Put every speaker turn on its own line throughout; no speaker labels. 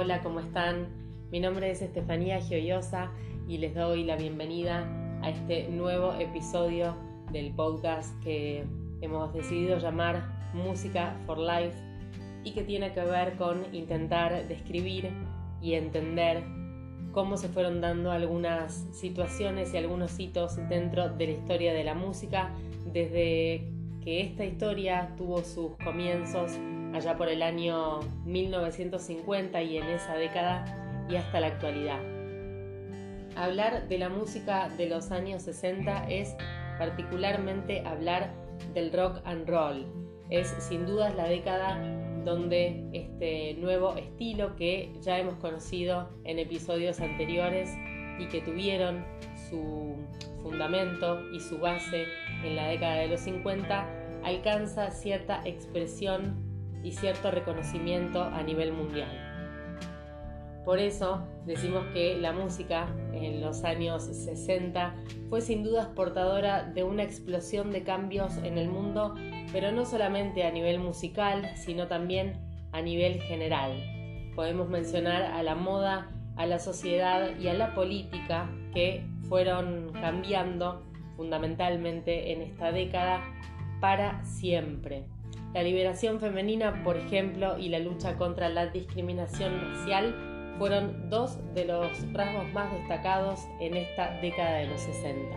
Hola, ¿cómo están? Mi nombre es Estefanía Gioiosa y les doy la bienvenida a este nuevo episodio del podcast que hemos decidido llamar Música for Life y que tiene que ver con intentar describir y entender cómo se fueron dando algunas situaciones y algunos hitos dentro de la historia de la música desde que esta historia tuvo sus comienzos allá por el año 1950 y en esa década y hasta la actualidad. Hablar de la música de los años 60 es particularmente hablar del rock and roll. Es sin duda la década donde este nuevo estilo que ya hemos conocido en episodios anteriores y que tuvieron su fundamento y su base en la década de los 50 alcanza cierta expresión y cierto reconocimiento a nivel mundial. Por eso decimos que la música en los años 60 fue sin duda portadora de una explosión de cambios en el mundo, pero no solamente a nivel musical, sino también a nivel general. Podemos mencionar a la moda, a la sociedad y a la política que fueron cambiando fundamentalmente en esta década para siempre. La liberación femenina, por ejemplo, y la lucha contra la discriminación racial fueron dos de los rasgos más destacados en esta década de los 60.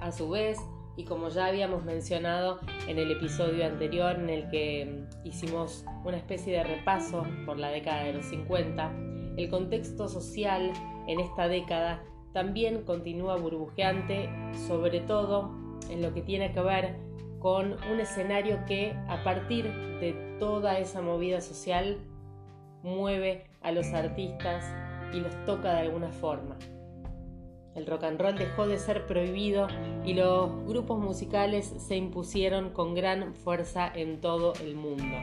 A su vez, y como ya habíamos mencionado en el episodio anterior en el que hicimos una especie de repaso por la década de los 50, el contexto social en esta década también continúa burbujeante, sobre todo en lo que tiene que ver con un escenario que a partir de toda esa movida social mueve a los artistas y los toca de alguna forma. El rock and roll dejó de ser prohibido y los grupos musicales se impusieron con gran fuerza en todo el mundo.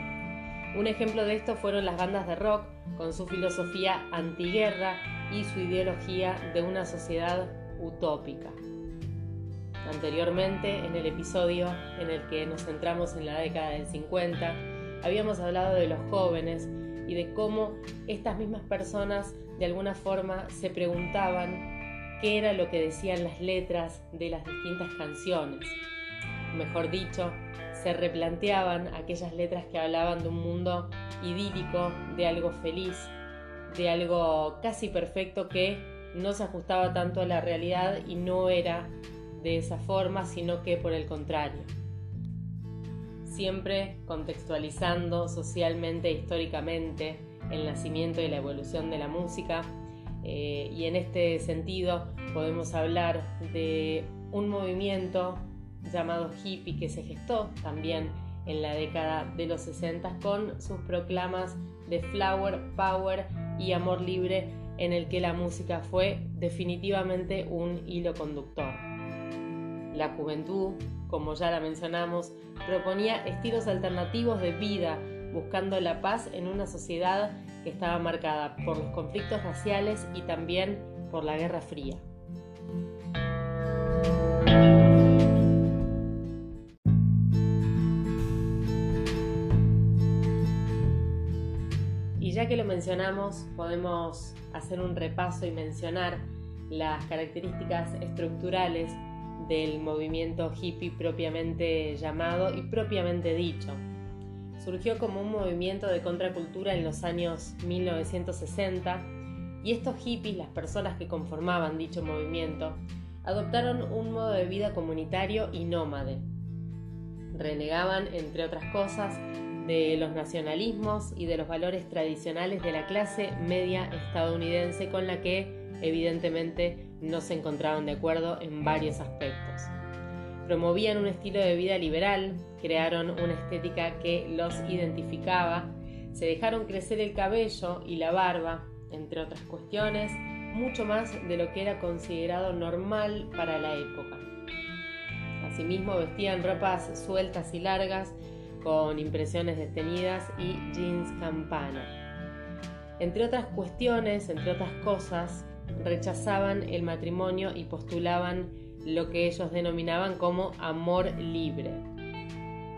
Un ejemplo de esto fueron las bandas de rock con su filosofía antiguerra y su ideología de una sociedad utópica. Anteriormente, en el episodio en el que nos centramos en la década del 50, habíamos hablado de los jóvenes y de cómo estas mismas personas de alguna forma se preguntaban qué era lo que decían las letras de las distintas canciones. Mejor dicho, se replanteaban aquellas letras que hablaban de un mundo idílico, de algo feliz, de algo casi perfecto que no se ajustaba tanto a la realidad y no era de esa forma, sino que por el contrario. Siempre contextualizando socialmente e históricamente el nacimiento y la evolución de la música. Eh, y en este sentido podemos hablar de un movimiento llamado hippie que se gestó también en la década de los 60 con sus proclamas de flower, power y amor libre en el que la música fue definitivamente un hilo conductor. La juventud, como ya la mencionamos, proponía estilos alternativos de vida, buscando la paz en una sociedad que estaba marcada por los conflictos raciales y también por la Guerra Fría. Y ya que lo mencionamos, podemos hacer un repaso y mencionar las características estructurales del movimiento hippie propiamente llamado y propiamente dicho. Surgió como un movimiento de contracultura en los años 1960 y estos hippies, las personas que conformaban dicho movimiento, adoptaron un modo de vida comunitario y nómade. Renegaban, entre otras cosas, de los nacionalismos y de los valores tradicionales de la clase media estadounidense con la que, evidentemente, no se encontraban de acuerdo en varios aspectos. Promovían un estilo de vida liberal, crearon una estética que los identificaba, se dejaron crecer el cabello y la barba, entre otras cuestiones, mucho más de lo que era considerado normal para la época. Asimismo vestían ropas sueltas y largas, con impresiones detenidas y jeans campana. Entre otras cuestiones, entre otras cosas, rechazaban el matrimonio y postulaban lo que ellos denominaban como amor libre.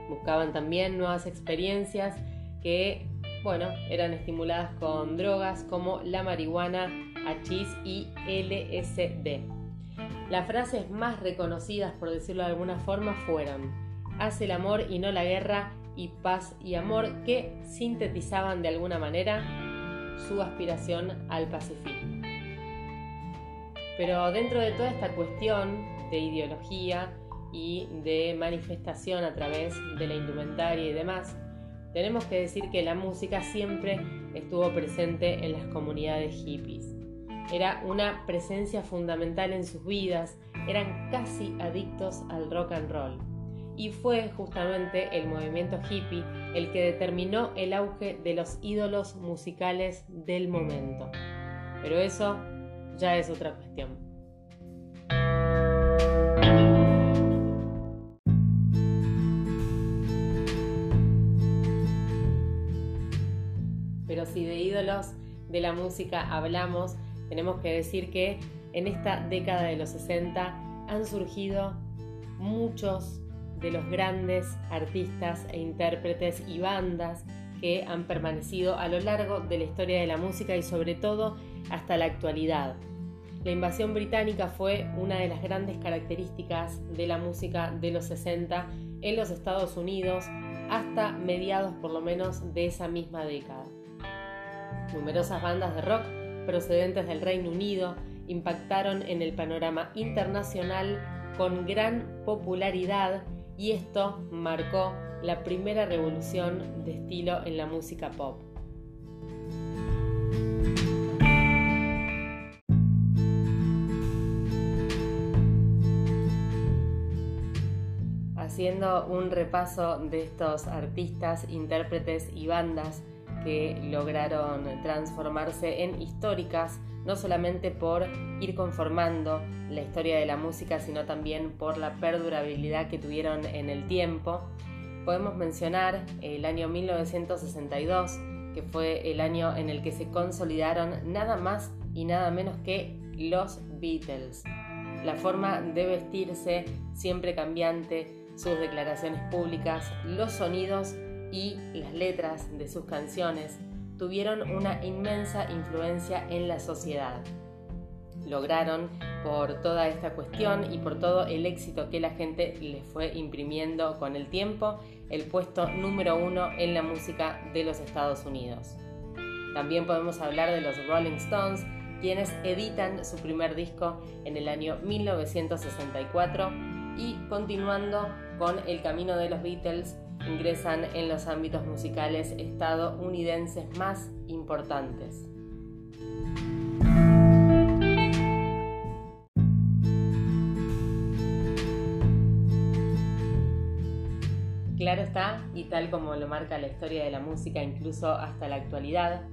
Buscaban también nuevas experiencias que, bueno, eran estimuladas con drogas como la marihuana, hachís y LSD. Las frases más reconocidas, por decirlo de alguna forma, fueron Haz el amor y no la guerra y paz y amor que sintetizaban de alguna manera su aspiración al pacifismo. Pero dentro de toda esta cuestión de ideología y de manifestación a través de la indumentaria y demás, tenemos que decir que la música siempre estuvo presente en las comunidades hippies. Era una presencia fundamental en sus vidas, eran casi adictos al rock and roll. Y fue justamente el movimiento hippie el que determinó el auge de los ídolos musicales del momento. Pero eso ya es otra cuestión. Pero si de ídolos de la música hablamos, tenemos que decir que en esta década de los 60 han surgido muchos de los grandes artistas e intérpretes y bandas que han permanecido a lo largo de la historia de la música y sobre todo hasta la actualidad. La invasión británica fue una de las grandes características de la música de los 60 en los Estados Unidos hasta mediados por lo menos de esa misma década. Numerosas bandas de rock procedentes del Reino Unido impactaron en el panorama internacional con gran popularidad y esto marcó la primera revolución de estilo en la música pop. Haciendo un repaso de estos artistas, intérpretes y bandas que lograron transformarse en históricas, no solamente por ir conformando la historia de la música, sino también por la perdurabilidad que tuvieron en el tiempo. Podemos mencionar el año 1962, que fue el año en el que se consolidaron nada más y nada menos que los Beatles. La forma de vestirse siempre cambiante, sus declaraciones públicas, los sonidos y las letras de sus canciones tuvieron una inmensa influencia en la sociedad. Lograron, por toda esta cuestión y por todo el éxito que la gente les fue imprimiendo con el tiempo, el puesto número uno en la música de los Estados Unidos. También podemos hablar de los Rolling Stones, quienes editan su primer disco en el año 1964 y continuando con el camino de los Beatles, ingresan en los ámbitos musicales estadounidenses más importantes. Claro está, y tal como lo marca la historia de la música incluso hasta la actualidad,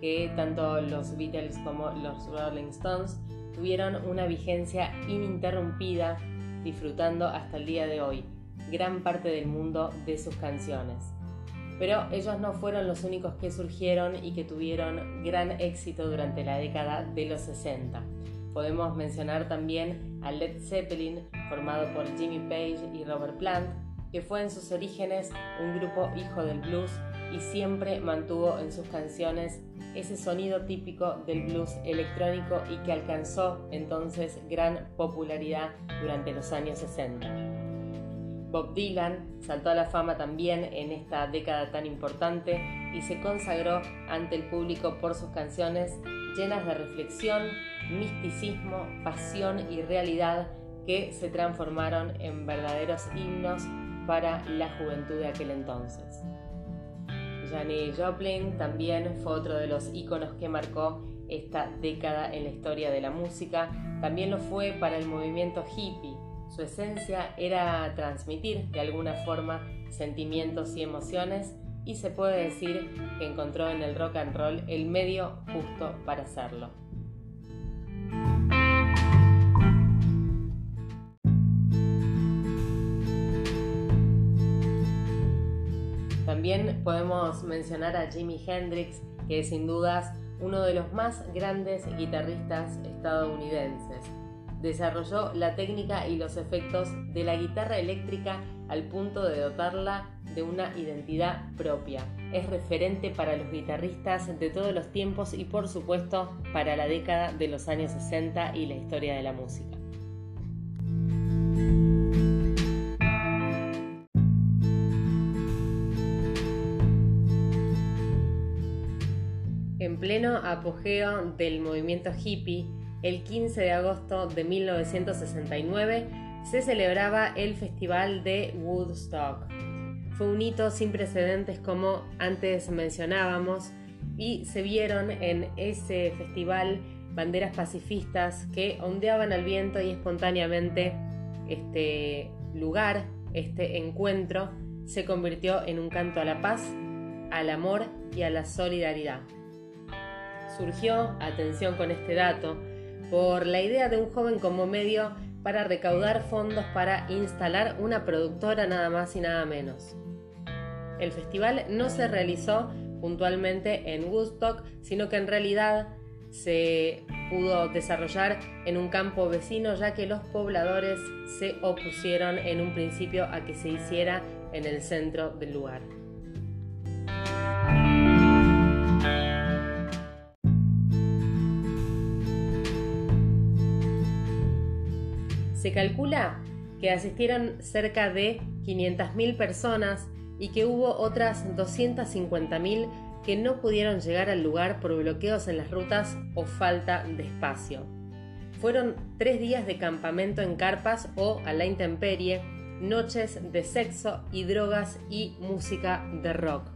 que tanto los Beatles como los Rolling Stones tuvieron una vigencia ininterrumpida disfrutando hasta el día de hoy gran parte del mundo de sus canciones. Pero ellos no fueron los únicos que surgieron y que tuvieron gran éxito durante la década de los 60. Podemos mencionar también a Led Zeppelin, formado por Jimmy Page y Robert Plant, que fue en sus orígenes un grupo hijo del blues y siempre mantuvo en sus canciones ese sonido típico del blues electrónico y que alcanzó entonces gran popularidad durante los años 60. Bob Dylan saltó a la fama también en esta década tan importante y se consagró ante el público por sus canciones llenas de reflexión, misticismo, pasión y realidad que se transformaron en verdaderos himnos para la juventud de aquel entonces. Janis Joplin también fue otro de los íconos que marcó esta década en la historia de la música. También lo fue para el movimiento hippie su esencia era transmitir de alguna forma sentimientos y emociones y se puede decir que encontró en el rock and roll el medio justo para hacerlo. También podemos mencionar a Jimi Hendrix, que es sin dudas uno de los más grandes guitarristas estadounidenses desarrolló la técnica y los efectos de la guitarra eléctrica al punto de dotarla de una identidad propia. Es referente para los guitarristas de todos los tiempos y por supuesto para la década de los años 60 y la historia de la música. En pleno apogeo del movimiento hippie, el 15 de agosto de 1969 se celebraba el Festival de Woodstock. Fue un hito sin precedentes como antes mencionábamos y se vieron en ese festival banderas pacifistas que ondeaban al viento y espontáneamente este lugar, este encuentro, se convirtió en un canto a la paz, al amor y a la solidaridad. Surgió, atención con este dato, por la idea de un joven como medio para recaudar fondos para instalar una productora nada más y nada menos. El festival no se realizó puntualmente en Woodstock, sino que en realidad se pudo desarrollar en un campo vecino ya que los pobladores se opusieron en un principio a que se hiciera en el centro del lugar. Se calcula que asistieron cerca de 500.000 personas y que hubo otras 250.000 que no pudieron llegar al lugar por bloqueos en las rutas o falta de espacio. Fueron tres días de campamento en carpas o a la intemperie, noches de sexo y drogas y música de rock.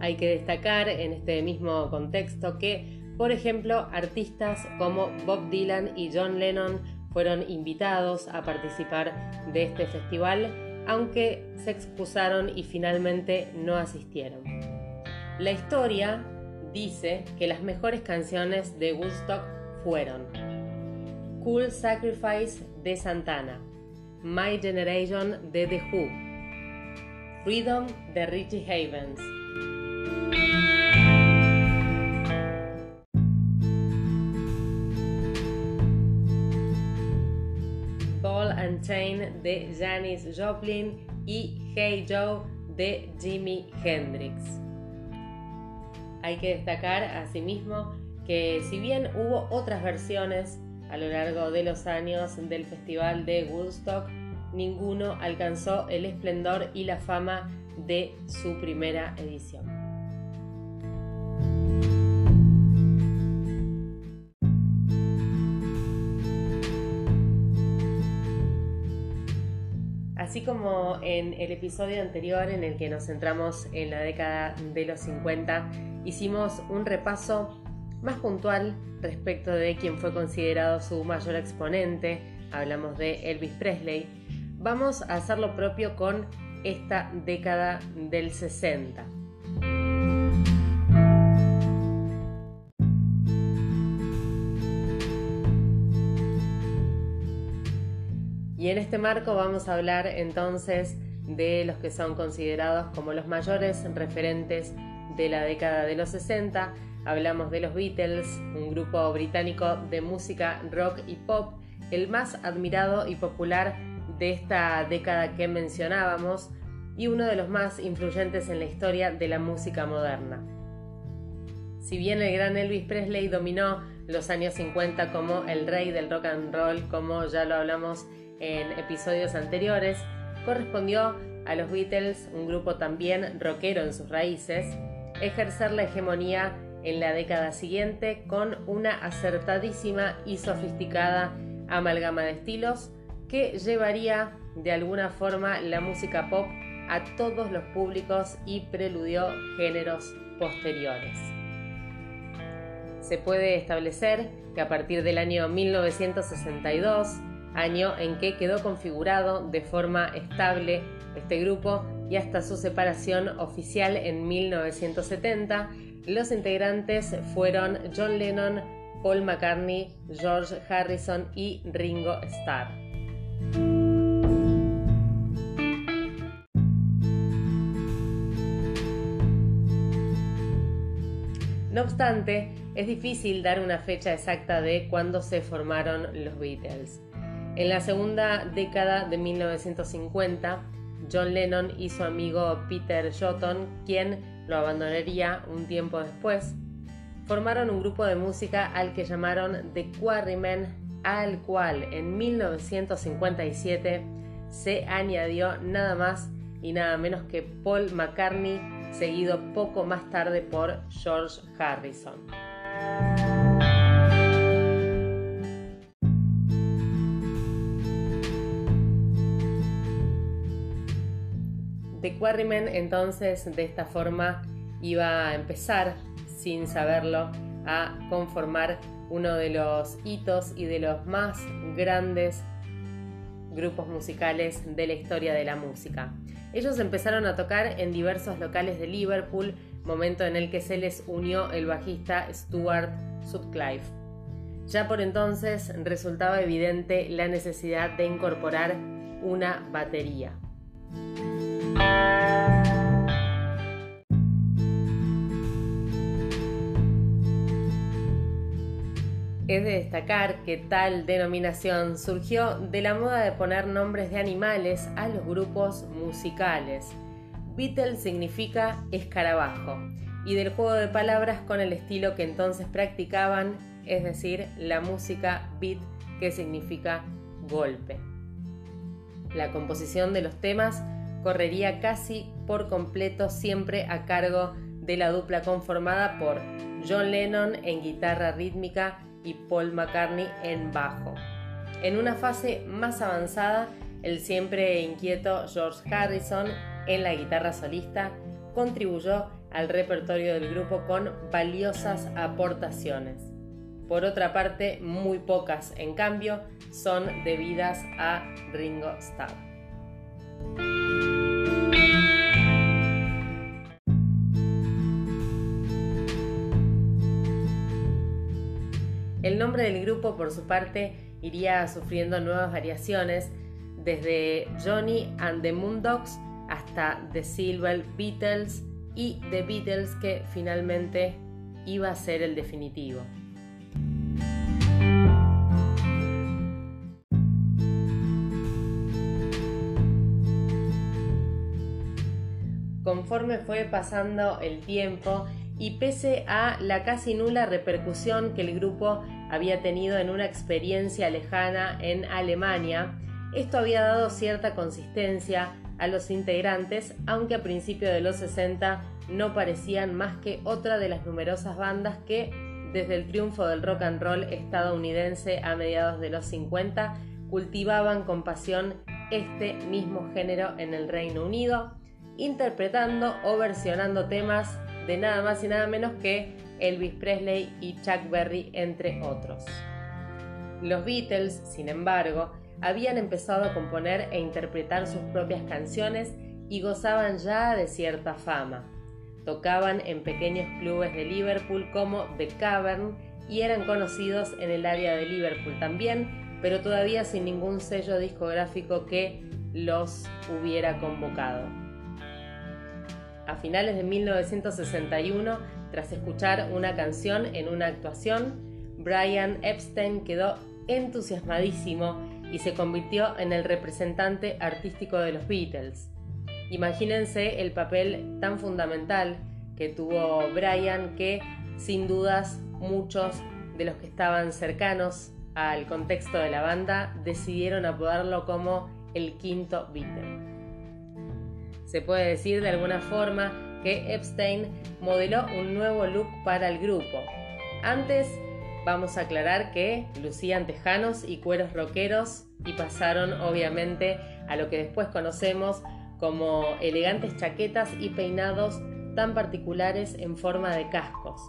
Hay que destacar en este mismo contexto que, por ejemplo, artistas como Bob Dylan y John Lennon fueron invitados a participar de este festival, aunque se excusaron y finalmente no asistieron. La historia dice que las mejores canciones de Woodstock fueron Cool Sacrifice de Santana, My Generation de The Who, Freedom de Richie Havens, De Janis Joplin y Hey Joe de Jimi Hendrix. Hay que destacar asimismo que si bien hubo otras versiones a lo largo de los años del Festival de Woodstock, ninguno alcanzó el esplendor y la fama de su primera edición. Como en el episodio anterior en el que nos centramos en la década de los 50, hicimos un repaso más puntual respecto de quién fue considerado su mayor exponente, hablamos de Elvis Presley, vamos a hacer lo propio con esta década del 60. Y en este marco vamos a hablar entonces de los que son considerados como los mayores referentes de la década de los 60. Hablamos de los Beatles, un grupo británico de música rock y pop, el más admirado y popular de esta década que mencionábamos y uno de los más influyentes en la historia de la música moderna. Si bien el gran Elvis Presley dominó los años 50 como el rey del rock and roll, como ya lo hablamos en episodios anteriores, correspondió a los Beatles, un grupo también rockero en sus raíces, ejercer la hegemonía en la década siguiente con una acertadísima y sofisticada amalgama de estilos que llevaría de alguna forma la música pop a todos los públicos y preludió géneros posteriores. Se puede establecer que a partir del año 1962 año en que quedó configurado de forma estable este grupo y hasta su separación oficial en 1970, los integrantes fueron John Lennon, Paul McCartney, George Harrison y Ringo Starr. No obstante, es difícil dar una fecha exacta de cuándo se formaron los Beatles. En la segunda década de 1950 John Lennon y su amigo Peter Shotton, quien lo abandonaría un tiempo después, formaron un grupo de música al que llamaron The Quarrymen, al cual en 1957 se añadió nada más y nada menos que Paul McCartney, seguido poco más tarde por George Harrison. The Quarrymen entonces de esta forma iba a empezar, sin saberlo, a conformar uno de los hitos y de los más grandes grupos musicales de la historia de la música. Ellos empezaron a tocar en diversos locales de Liverpool, momento en el que se les unió el bajista Stuart Sutcliffe. Ya por entonces resultaba evidente la necesidad de incorporar una batería. Es de destacar que tal denominación surgió de la moda de poner nombres de animales a los grupos musicales. Beatle significa escarabajo y del juego de palabras con el estilo que entonces practicaban, es decir, la música beat que significa golpe. La composición de los temas correría casi por completo siempre a cargo de la dupla conformada por John Lennon en guitarra rítmica y Paul McCartney en bajo. En una fase más avanzada, el siempre inquieto George Harrison en la guitarra solista contribuyó al repertorio del grupo con valiosas aportaciones. Por otra parte, muy pocas, en cambio, son debidas a Ringo Starr. El nombre del grupo, por su parte, iría sufriendo nuevas variaciones, desde Johnny and the Moondogs hasta The Silver Beatles y The Beatles, que finalmente iba a ser el definitivo. Conforme fue pasando el tiempo y pese a la casi nula repercusión que el grupo había tenido en una experiencia lejana en Alemania, esto había dado cierta consistencia a los integrantes, aunque a principios de los 60 no parecían más que otra de las numerosas bandas que, desde el triunfo del rock and roll estadounidense a mediados de los 50, cultivaban con pasión este mismo género en el Reino Unido, interpretando o versionando temas de nada más y nada menos que Elvis Presley y Chuck Berry, entre otros. Los Beatles, sin embargo, habían empezado a componer e interpretar sus propias canciones y gozaban ya de cierta fama. Tocaban en pequeños clubes de Liverpool como The Cavern y eran conocidos en el área de Liverpool también, pero todavía sin ningún sello discográfico que los hubiera convocado. A finales de 1961, tras escuchar una canción en una actuación, Brian Epstein quedó entusiasmadísimo y se convirtió en el representante artístico de los Beatles. Imagínense el papel tan fundamental que tuvo Brian que sin dudas muchos de los que estaban cercanos al contexto de la banda decidieron apodarlo como el quinto Beatle. Se puede decir de alguna forma que Epstein modeló un nuevo look para el grupo. Antes, vamos a aclarar que lucían tejanos y cueros rockeros y pasaron obviamente a lo que después conocemos como elegantes chaquetas y peinados tan particulares en forma de cascos.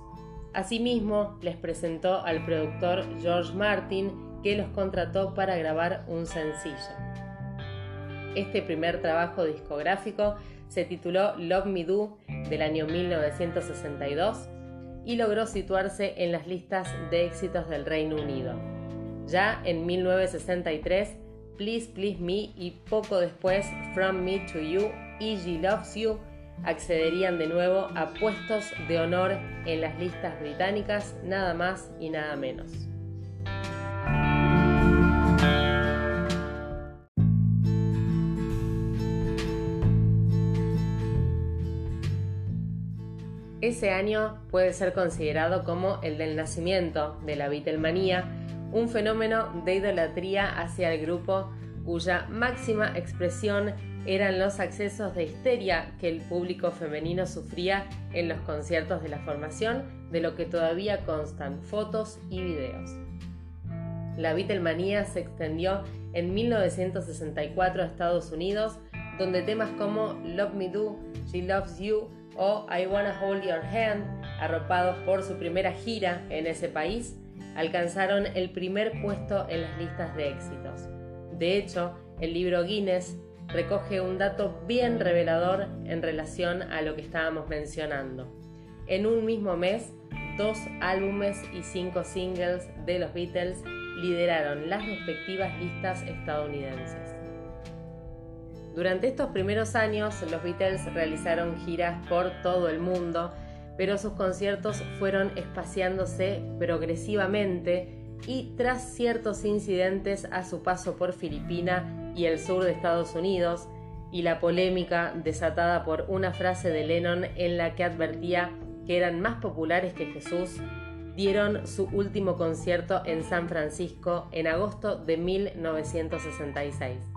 Asimismo, les presentó al productor George Martin que los contrató para grabar un sencillo. Este primer trabajo discográfico se tituló Love Me Do del año 1962 y logró situarse en las listas de éxitos del Reino Unido. Ya en 1963, Please Please Me y poco después From Me to You, Easy Loves You accederían de nuevo a puestos de honor en las listas británicas, nada más y nada menos. Ese año puede ser considerado como el del nacimiento de la Beatlemanía, un fenómeno de idolatría hacia el grupo cuya máxima expresión eran los accesos de histeria que el público femenino sufría en los conciertos de la formación, de lo que todavía constan fotos y videos. La Beatlemanía se extendió en 1964 a Estados Unidos, donde temas como Love Me Do, She Loves You o I Wanna Hold Your Hand, arropados por su primera gira en ese país, alcanzaron el primer puesto en las listas de éxitos. De hecho, el libro Guinness recoge un dato bien revelador en relación a lo que estábamos mencionando. En un mismo mes, dos álbumes y cinco singles de los Beatles lideraron las respectivas listas estadounidenses. Durante estos primeros años, los Beatles realizaron giras por todo el mundo, pero sus conciertos fueron espaciándose progresivamente y tras ciertos incidentes a su paso por Filipina y el sur de Estados Unidos, y la polémica desatada por una frase de Lennon en la que advertía que eran más populares que Jesús, dieron su último concierto en San Francisco en agosto de 1966.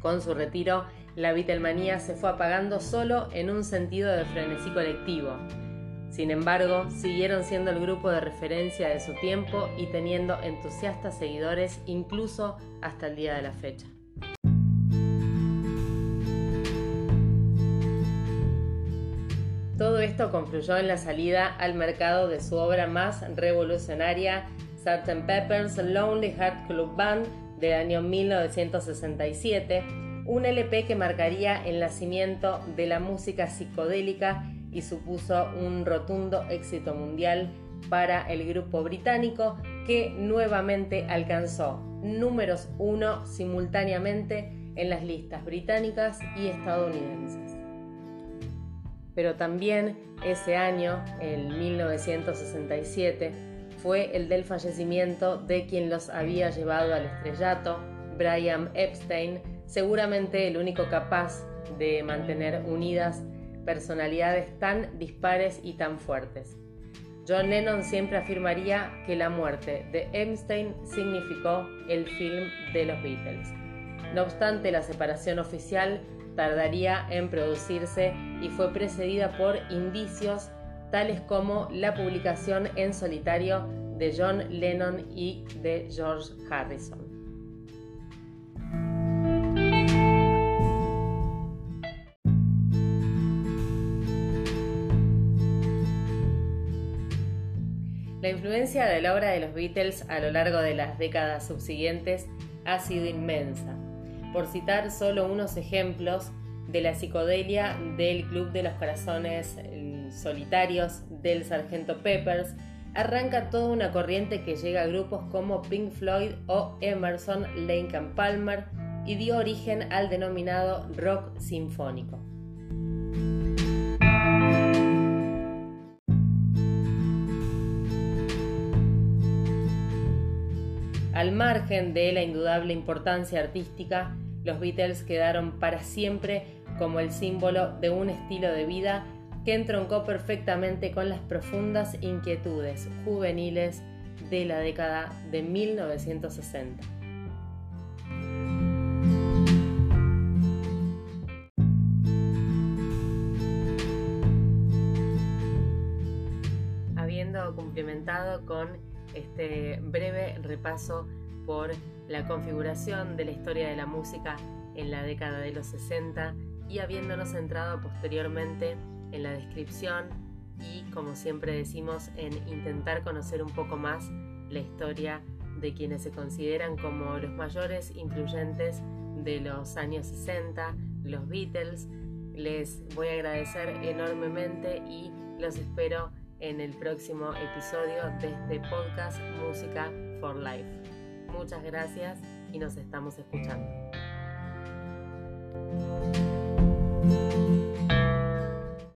Con su retiro, la Beatlemanía se fue apagando solo en un sentido de frenesí colectivo. Sin embargo, siguieron siendo el grupo de referencia de su tiempo y teniendo entusiastas seguidores incluso hasta el día de la fecha. Todo esto confluyó en la salida al mercado de su obra más revolucionaria, Sgt. Pepper's Lonely Heart Club Band, del año 1967, un LP que marcaría el nacimiento de la música psicodélica y supuso un rotundo éxito mundial para el grupo británico que nuevamente alcanzó números uno simultáneamente en las listas británicas y estadounidenses. Pero también ese año, en 1967, fue el del fallecimiento de quien los había llevado al estrellato, Brian Epstein, seguramente el único capaz de mantener unidas personalidades tan dispares y tan fuertes. John Lennon siempre afirmaría que la muerte de Epstein significó el film de los Beatles. No obstante, la separación oficial tardaría en producirse y fue precedida por indicios tales como la publicación en solitario de John Lennon y de George Harrison. La influencia de la obra de los Beatles a lo largo de las décadas subsiguientes ha sido inmensa por citar solo unos ejemplos de la psicodelia del Club de los Corazones Solitarios del Sargento Peppers, arranca toda una corriente que llega a grupos como Pink Floyd o Emerson, Lake and Palmer y dio origen al denominado rock sinfónico. Al margen de la indudable importancia artística, los Beatles quedaron para siempre como el símbolo de un estilo de vida que entroncó perfectamente con las profundas inquietudes juveniles de la década de 1960. Habiendo cumplimentado con este breve repaso por la configuración de la historia de la música en la década de los 60 y habiéndonos centrado posteriormente en la descripción y, como siempre decimos, en intentar conocer un poco más la historia de quienes se consideran como los mayores influyentes de los años 60, los Beatles. Les voy a agradecer enormemente y los espero en el próximo episodio de este podcast Música for Life. Muchas gracias y nos estamos escuchando.